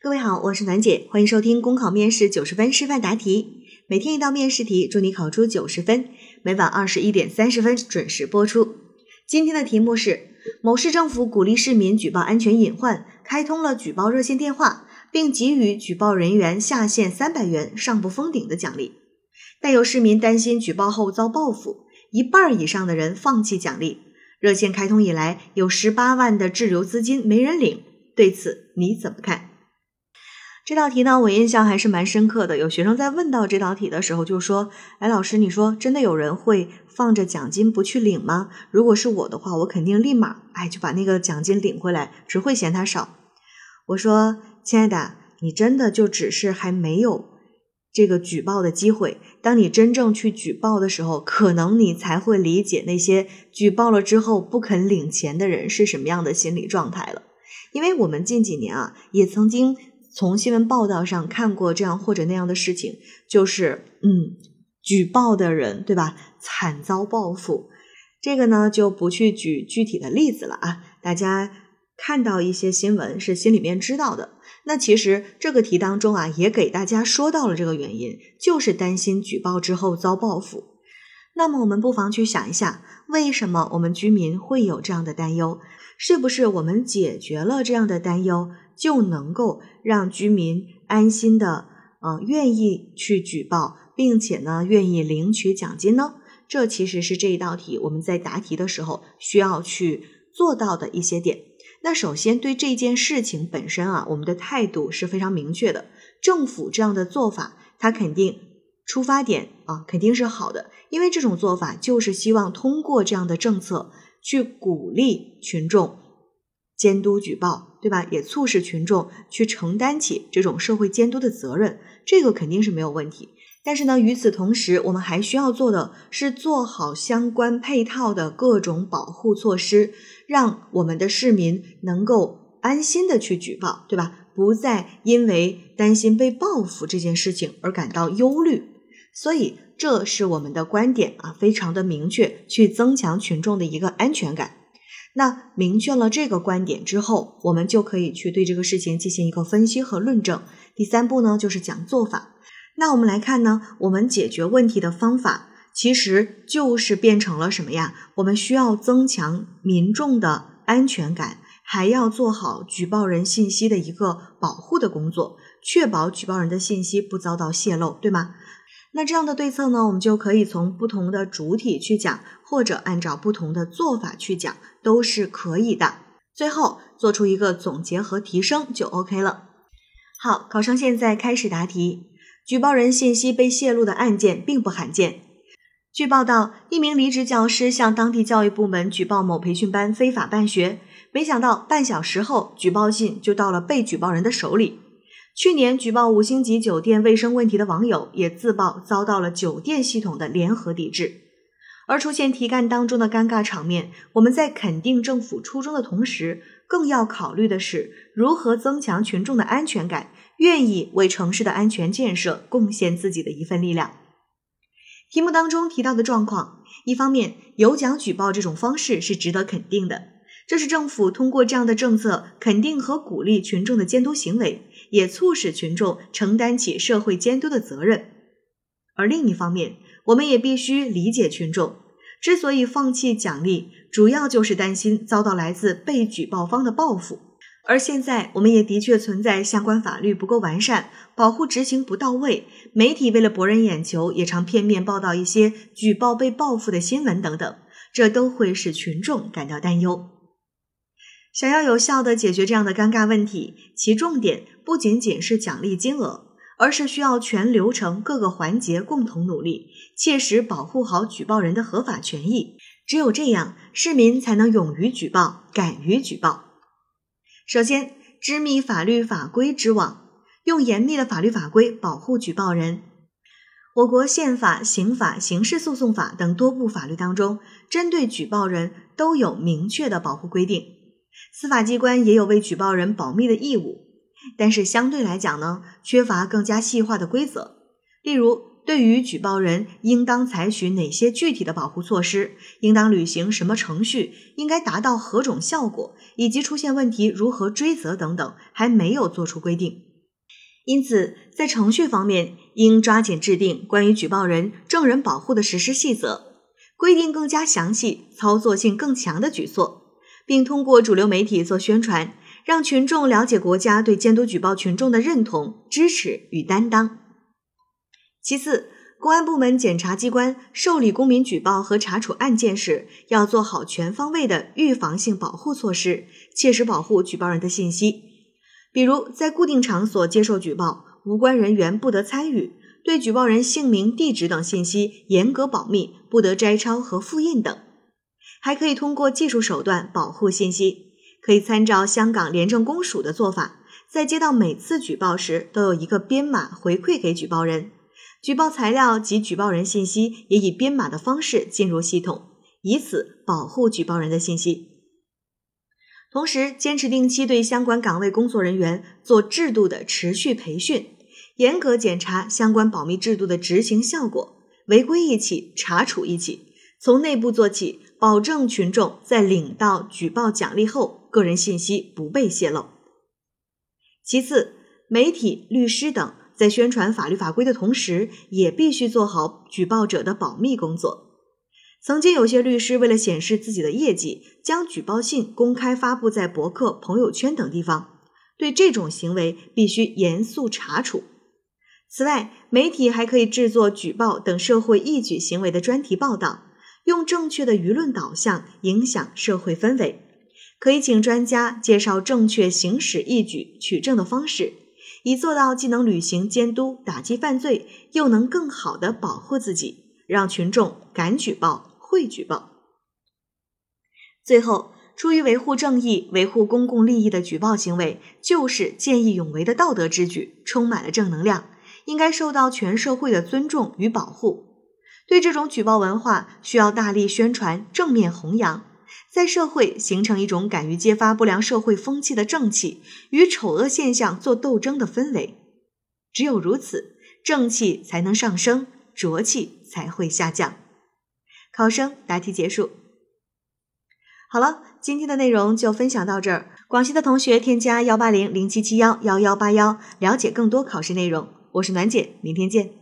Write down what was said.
各位好，我是暖姐，欢迎收听公考面试九十分示范答题，每天一道面试题，祝你考出九十分。每晚二十一点三十分准时播出。今天的题目是：某市政府鼓励市民举报安全隐患，开通了举报热线电话，并给予举报人员下线三百元、上不封顶的奖励。但有市民担心举报后遭报复，一半以上的人放弃奖励。热线开通以来，有十八万的滞留资金没人领，对此你怎么看？这道题呢，我印象还是蛮深刻的。有学生在问到这道题的时候，就说：“哎，老师，你说真的有人会放着奖金不去领吗？如果是我的话，我肯定立马哎就把那个奖金领回来，只会嫌它少。”我说：“亲爱的，你真的就只是还没有这个举报的机会。当你真正去举报的时候，可能你才会理解那些举报了之后不肯领钱的人是什么样的心理状态了。因为我们近几年啊，也曾经。”从新闻报道上看过这样或者那样的事情，就是嗯，举报的人对吧，惨遭报复。这个呢就不去举具体的例子了啊，大家看到一些新闻是心里面知道的。那其实这个题当中啊，也给大家说到了这个原因，就是担心举报之后遭报复。那么我们不妨去想一下，为什么我们居民会有这样的担忧？是不是我们解决了这样的担忧？就能够让居民安心的，呃，愿意去举报，并且呢，愿意领取奖金呢？这其实是这一道题我们在答题的时候需要去做到的一些点。那首先对这件事情本身啊，我们的态度是非常明确的。政府这样的做法，它肯定出发点啊，肯定是好的，因为这种做法就是希望通过这样的政策去鼓励群众。监督举报，对吧？也促使群众去承担起这种社会监督的责任，这个肯定是没有问题。但是呢，与此同时，我们还需要做的是做好相关配套的各种保护措施，让我们的市民能够安心的去举报，对吧？不再因为担心被报复这件事情而感到忧虑。所以，这是我们的观点啊，非常的明确，去增强群众的一个安全感。那明确了这个观点之后，我们就可以去对这个事情进行一个分析和论证。第三步呢，就是讲做法。那我们来看呢，我们解决问题的方法其实就是变成了什么呀？我们需要增强民众的安全感，还要做好举报人信息的一个保护的工作，确保举报人的信息不遭到泄露，对吗？那这样的对策呢，我们就可以从不同的主体去讲，或者按照不同的做法去讲，都是可以的。最后做出一个总结和提升就 OK 了。好，考生现在开始答题。举报人信息被泄露的案件并不罕见。据报道，一名离职教师向当地教育部门举报某培训班非法办学，没想到半小时后，举报信就到了被举报人的手里。去年举报五星级酒店卫生问题的网友也自曝遭到了酒店系统的联合抵制，而出现题干当中的尴尬场面，我们在肯定政府初衷的同时，更要考虑的是如何增强群众的安全感，愿意为城市的安全建设贡献自己的一份力量。题目当中提到的状况，一方面有奖举报这种方式是值得肯定的。这是政府通过这样的政策肯定和鼓励群众的监督行为，也促使群众承担起社会监督的责任。而另一方面，我们也必须理解群众之所以放弃奖励，主要就是担心遭到来自被举报方的报复。而现在，我们也的确存在相关法律不够完善、保护执行不到位，媒体为了博人眼球，也常片面报道一些举报被报复的新闻等等，这都会使群众感到担忧。想要有效的解决这样的尴尬问题，其重点不仅仅是奖励金额，而是需要全流程各个环节共同努力，切实保护好举报人的合法权益。只有这样，市民才能勇于举报，敢于举报。首先，织密法律法规之网，用严密的法律法规保护举报人。我国宪法、刑法、刑事诉讼法等多部法律当中，针对举报人都有明确的保护规定。司法机关也有为举报人保密的义务，但是相对来讲呢，缺乏更加细化的规则。例如，对于举报人应当采取哪些具体的保护措施，应当履行什么程序，应该达到何种效果，以及出现问题如何追责等等，还没有做出规定。因此，在程序方面，应抓紧制定关于举报人、证人保护的实施细则，规定更加详细、操作性更强的举措，并通过主流媒体做宣传，让群众了解国家对监督举报群众的认同、支持与担当。其次，公安部门、检察机关受理公民举报和查处案件时，要做好全方位的预防性保护措施，切实保护举报人的信息。比如，在固定场所接受举报，无关人员不得参与；对举报人姓名、地址等信息严格保密，不得摘抄和复印等。还可以通过技术手段保护信息，可以参照香港廉政公署的做法，在接到每次举报时，都有一个编码回馈给举报人。举报材料及举报人信息也以编码的方式进入系统，以此保护举报人的信息。同时，坚持定期对相关岗位工作人员做制度的持续培训，严格检查相关保密制度的执行效果，违规一起查处一起，从内部做起，保证群众在领到举报奖励后，个人信息不被泄露。其次，媒体、律师等。在宣传法律法规的同时，也必须做好举报者的保密工作。曾经有些律师为了显示自己的业绩，将举报信公开发布在博客、朋友圈等地方，对这种行为必须严肃查处。此外，媒体还可以制作举报等社会义举行为的专题报道，用正确的舆论导向影响社会氛围。可以请专家介绍正确行使义举取证的方式。以做到既能履行监督打击犯罪，又能更好的保护自己，让群众敢举报、会举报。最后，出于维护正义、维护公共利益的举报行为，就是见义勇为的道德之举，充满了正能量，应该受到全社会的尊重与保护。对这种举报文化，需要大力宣传、正面弘扬。在社会形成一种敢于揭发不良社会风气的正气，与丑恶现象做斗争的氛围。只有如此，正气才能上升，浊气才会下降。考生答题结束。好了，今天的内容就分享到这儿。广西的同学添加幺八零零七七幺幺幺八幺，了解更多考试内容。我是暖姐，明天见。